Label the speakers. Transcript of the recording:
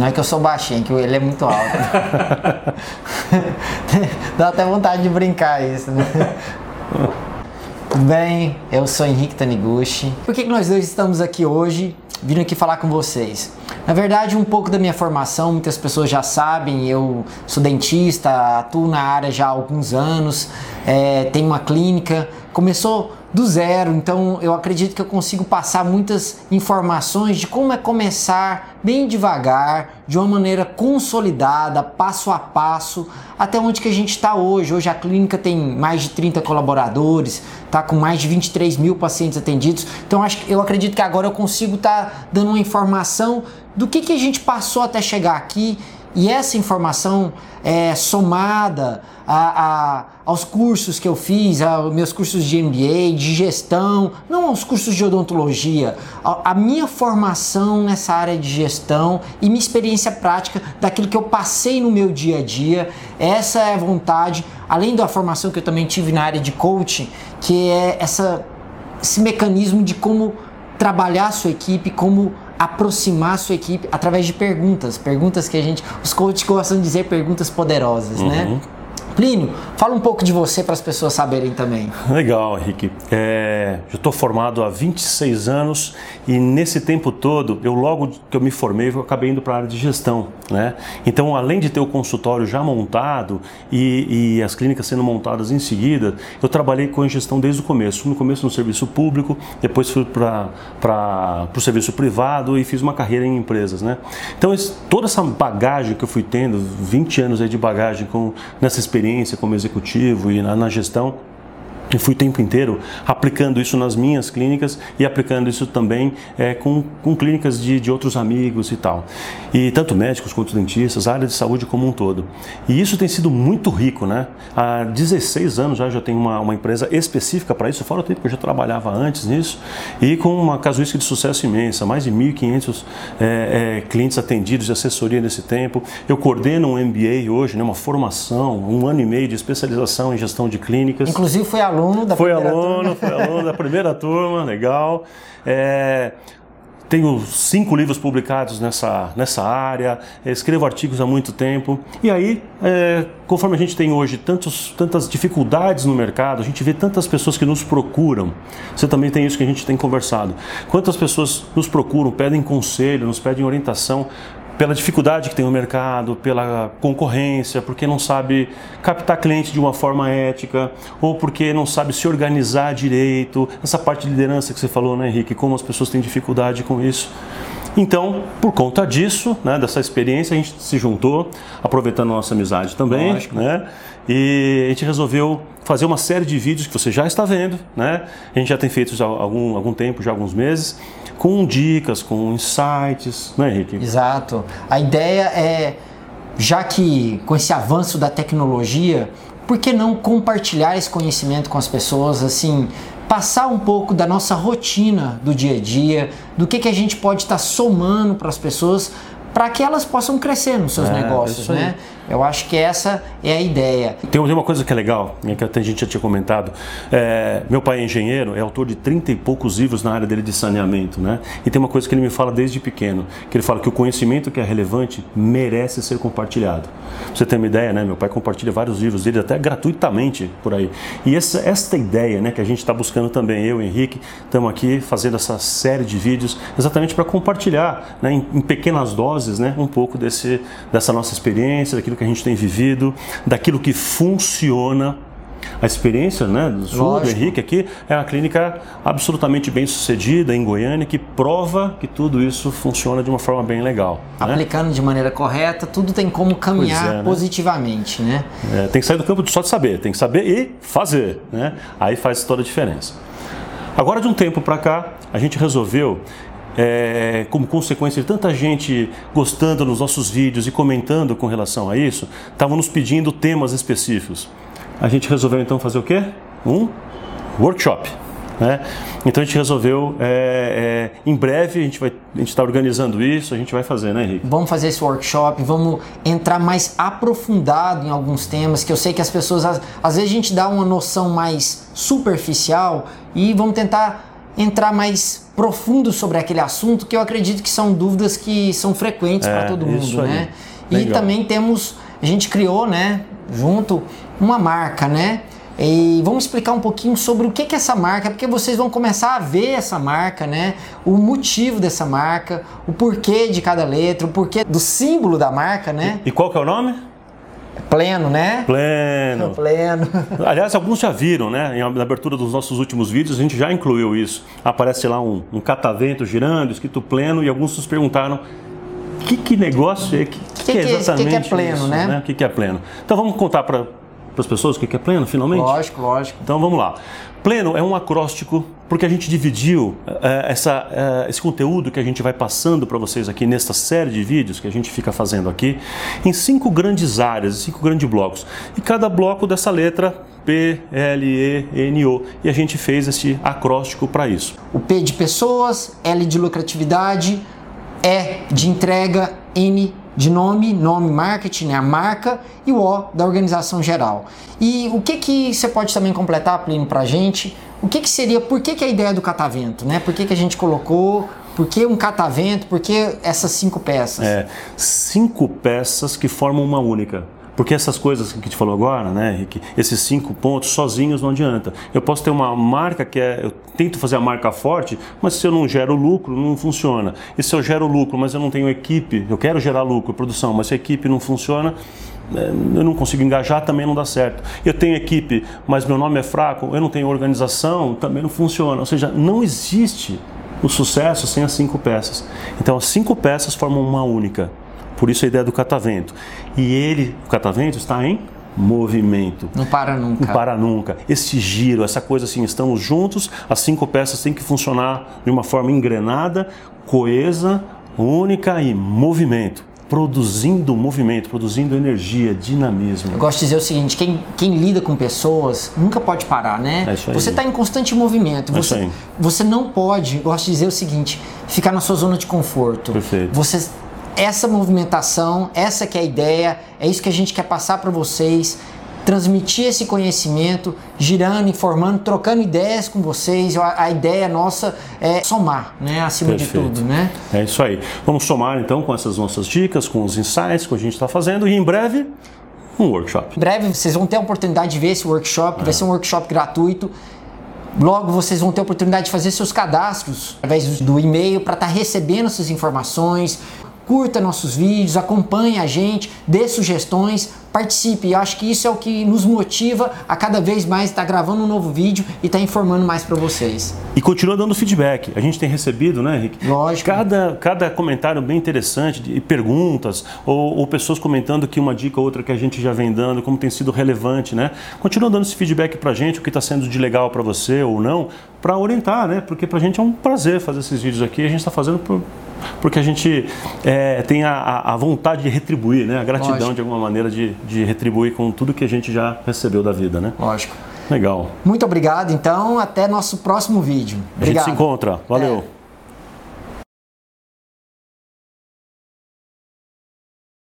Speaker 1: Não é que eu sou baixinho, é que ele é muito alto. Dá até vontade de brincar isso, né? Tudo bem? Eu sou Henrique Taniguchi. Por que, que nós dois estamos aqui hoje, vindo aqui falar com vocês? Na verdade, um pouco da minha formação, muitas pessoas já sabem, eu sou dentista, atuo na área já há alguns anos, é, tenho uma clínica, começou do zero, então eu acredito que eu consigo passar muitas informações de como é começar bem devagar, de uma maneira consolidada, passo a passo, até onde que a gente está hoje. Hoje a clínica tem mais de 30 colaboradores, está com mais de 23 mil pacientes atendidos, então acho, eu acredito que agora eu consigo estar tá dando uma informação do que, que a gente passou até chegar aqui e essa informação é somada a, a, aos cursos que eu fiz, aos meus cursos de MBA, de gestão, não aos cursos de odontologia, a, a minha formação nessa área de gestão e minha experiência prática daquilo que eu passei no meu dia a dia, essa é a vontade, além da formação que eu também tive na área de coaching, que é essa, esse mecanismo de como trabalhar a sua equipe, como aproximar a sua equipe através de perguntas, perguntas que a gente, os coaches gostam de dizer perguntas poderosas, né? uhum. né? Plínio, fala um pouco de você para as pessoas saberem também.
Speaker 2: Legal, Henrique. É, eu estou formado há 26 anos e nesse tempo todo, eu logo que eu me formei, eu acabei indo para a área de gestão. Né? Então, além de ter o consultório já montado e, e as clínicas sendo montadas em seguida, eu trabalhei com a gestão desde o começo. No começo no serviço público, depois fui para o serviço privado e fiz uma carreira em empresas. Né? Então, esse, toda essa bagagem que eu fui tendo, 20 anos aí de bagagem com, nessa experiência, experiência como executivo e na, na gestão, e fui o tempo inteiro aplicando isso nas minhas clínicas e aplicando isso também é, com, com clínicas de, de outros amigos e tal. E tanto médicos quanto dentistas, área de saúde como um todo. E isso tem sido muito rico, né? Há 16 anos já, já tenho uma, uma empresa específica para isso, fora o tempo que eu já trabalhava antes nisso, e com uma casuística de sucesso imensa, mais de 1.500 é, é, clientes atendidos de assessoria nesse tempo. Eu coordeno um MBA hoje, né, uma formação, um ano e meio de especialização em gestão de clínicas.
Speaker 1: Inclusive foi aluno aluno da
Speaker 2: foi
Speaker 1: primeira
Speaker 2: aluno,
Speaker 1: turma.
Speaker 2: Foi aluno da primeira turma, legal. É, tenho cinco livros publicados nessa, nessa área, escrevo artigos há muito tempo. E aí, é, conforme a gente tem hoje tantos, tantas dificuldades no mercado, a gente vê tantas pessoas que nos procuram. Você também tem isso que a gente tem conversado. Quantas pessoas nos procuram, pedem conselho, nos pedem orientação pela dificuldade que tem o mercado, pela concorrência, porque não sabe captar cliente de uma forma ética, ou porque não sabe se organizar direito. Essa parte de liderança que você falou, né, Henrique? Como as pessoas têm dificuldade com isso. Então, por conta disso, né, dessa experiência, a gente se juntou, aproveitando a nossa amizade também, Lógico. né? E a gente resolveu fazer uma série de vídeos que você já está vendo, né? A gente já tem feito já algum, algum tempo, já alguns meses, com dicas, com insights, né, Henrique?
Speaker 1: Exato. A ideia é, já que com esse avanço da tecnologia, por que não compartilhar esse conhecimento com as pessoas, assim, passar um pouco da nossa rotina do dia a dia, do que, que a gente pode estar somando para as pessoas para que elas possam crescer nos seus é, negócios, né? Eu acho que essa é a ideia.
Speaker 2: Tem uma coisa que é legal, né, que a gente já tinha comentado. É, meu pai é engenheiro, é autor de 30 e poucos livros na área dele de saneamento, né? E tem uma coisa que ele me fala desde pequeno, que ele fala que o conhecimento que é relevante merece ser compartilhado. Você ter uma ideia, né? Meu pai compartilha vários livros dele até gratuitamente por aí. E essa, esta ideia, né, que a gente está buscando também, eu Henrique, estamos aqui fazendo essa série de vídeos exatamente para compartilhar, né, em, em pequenas doses, né, um pouco desse, dessa nossa experiência, daquilo que a gente tem vivido, daquilo que funciona. A experiência né, do Sul, do Henrique aqui, é uma clínica absolutamente bem sucedida em Goiânia, que prova que tudo isso funciona de uma forma bem legal.
Speaker 1: Né? Aplicando né? de maneira correta, tudo tem como caminhar é, né? positivamente. Né?
Speaker 2: É, tem que sair do campo só de saber, tem que saber e fazer. Né? Aí faz toda a diferença. Agora, de um tempo para cá, a gente resolveu é, como consequência de tanta gente gostando dos nossos vídeos e comentando com relação a isso, estavam nos pedindo temas específicos. A gente resolveu então fazer o quê? Um workshop. Né? Então a gente resolveu, é, é, em breve a gente vai, a gente está organizando isso, a gente vai fazer, né, Henrique?
Speaker 1: Vamos fazer esse workshop, vamos entrar mais aprofundado em alguns temas que eu sei que as pessoas às vezes a gente dá uma noção mais superficial e vamos tentar entrar mais profundo sobre aquele assunto, que eu acredito que são dúvidas que são frequentes
Speaker 2: É,
Speaker 1: para todo mundo, né? E também temos, a gente criou, né, junto uma marca, né? E vamos explicar um pouquinho sobre o que é essa marca, porque vocês vão começar a ver essa marca, né? O motivo dessa marca, o porquê de cada letra, o porquê do símbolo da marca, né?
Speaker 2: E qual que é o nome?
Speaker 1: Pleno, né?
Speaker 2: Pleno.
Speaker 1: Pleno.
Speaker 2: Aliás, alguns já viram, né? Na abertura dos nossos últimos vídeos, a gente já incluiu isso. Aparece lá um, um catavento girando, escrito pleno, e alguns nos perguntaram que, que negócio é, que, que,
Speaker 1: que-
Speaker 2: é
Speaker 1: que- que
Speaker 2: exatamente
Speaker 1: que é pleno,
Speaker 2: isso,
Speaker 1: né?
Speaker 2: O que, que é pleno? Então vamos contar para as pessoas o que, é pleno, finalmente?
Speaker 1: Lógico, lógico.
Speaker 2: Então vamos lá. Pleno é um acróstico porque a gente dividiu eh, essa, eh, esse conteúdo que a gente vai passando para vocês aqui nesta série de vídeos que a gente fica fazendo aqui em cinco grandes áreas, cinco grandes blocos. E cada bloco dessa letra P, L, E, N, O. E a gente fez esse acróstico para isso.
Speaker 1: O P de pessoas, L de lucratividade, E de entrega, N de nome, nome marketing, né, a marca, e o O da organização geral. E o que que você pode também completar, Plínio, pra gente? O que que seria, por que que a ideia do catavento, né? Por que que a gente colocou, por que um catavento, por que essas cinco peças?
Speaker 2: É, cinco peças que formam uma única. Porque essas coisas que gente falou agora, né, Henrique, esses cinco pontos sozinhos não adianta. Eu posso ter uma marca que é. Eu tento fazer a marca forte, mas se eu não gero lucro, não funciona. E se eu gero lucro, mas eu não tenho equipe, eu quero gerar lucro, produção, mas se a equipe não funciona, é, eu não consigo engajar, também não dá certo. Eu tenho equipe, mas meu nome é fraco, eu não tenho organização, também não funciona. Ou seja, não existe o sucesso sem as cinco peças. Então, as cinco peças formam uma única. Por isso a ideia do catavento. E ele, o catavento, está em movimento.
Speaker 1: Não para nunca.
Speaker 2: Não para nunca. Esse giro, essa coisa assim, estamos juntos, as cinco peças têm que funcionar de uma forma engrenada, coesa, única e movimento. Produzindo movimento, produzindo energia, dinamismo.
Speaker 1: Eu gosto de dizer o seguinte: quem, quem lida com pessoas nunca pode parar, né?
Speaker 2: É isso aí.
Speaker 1: Você está em constante movimento.
Speaker 2: É isso
Speaker 1: Você,
Speaker 2: aí.
Speaker 1: você não pode, gosto de dizer o seguinte: ficar na sua zona de conforto.
Speaker 2: Perfeito.
Speaker 1: Você, essa movimentação, essa que é a ideia, é isso que a gente quer passar para vocês. Transmitir esse conhecimento, girando, informando, trocando ideias com vocês. A, a ideia nossa é somar, né? Acima de
Speaker 2: Perfeito.
Speaker 1: tudo, né?
Speaker 2: É isso aí. Vamos somar então com essas nossas dicas, com os insights que a gente está fazendo e em breve um workshop.
Speaker 1: Em breve vocês vão ter a oportunidade de ver esse workshop, que vai ser um workshop gratuito. Logo vocês vão ter a oportunidade de fazer seus cadastros através do e-mail para estar recebendo essas informações. Curta nossos vídeos, acompanhe a gente, dê sugestões, participe. Eu acho que isso é o que nos motiva a cada vez mais estar gravando um novo vídeo e estar informando mais para vocês.
Speaker 2: E continua dando feedback. A gente tem recebido, né, Henrique?
Speaker 1: Lógico.
Speaker 2: Cada, cada comentário bem interessante, e perguntas, ou, ou pessoas comentando que uma dica ou outra que a gente já vem dando, como tem sido relevante, né? Continua dando esse feedback pra gente, o que está sendo de legal para você ou não, para orientar, né? Porque pra gente é um prazer fazer esses vídeos aqui. A gente está fazendo por, porque a gente é, tem a, a- a vontade de retribuir, né? A gratidão
Speaker 1: Lógico.
Speaker 2: de alguma maneira de, de retribuir com tudo que a gente já recebeu da vida, né?
Speaker 1: Lógico.
Speaker 2: Legal.
Speaker 1: Muito obrigado, então, até nosso próximo vídeo.
Speaker 2: A gente
Speaker 1: Obrigado.
Speaker 2: se encontra. Valeu.
Speaker 1: É.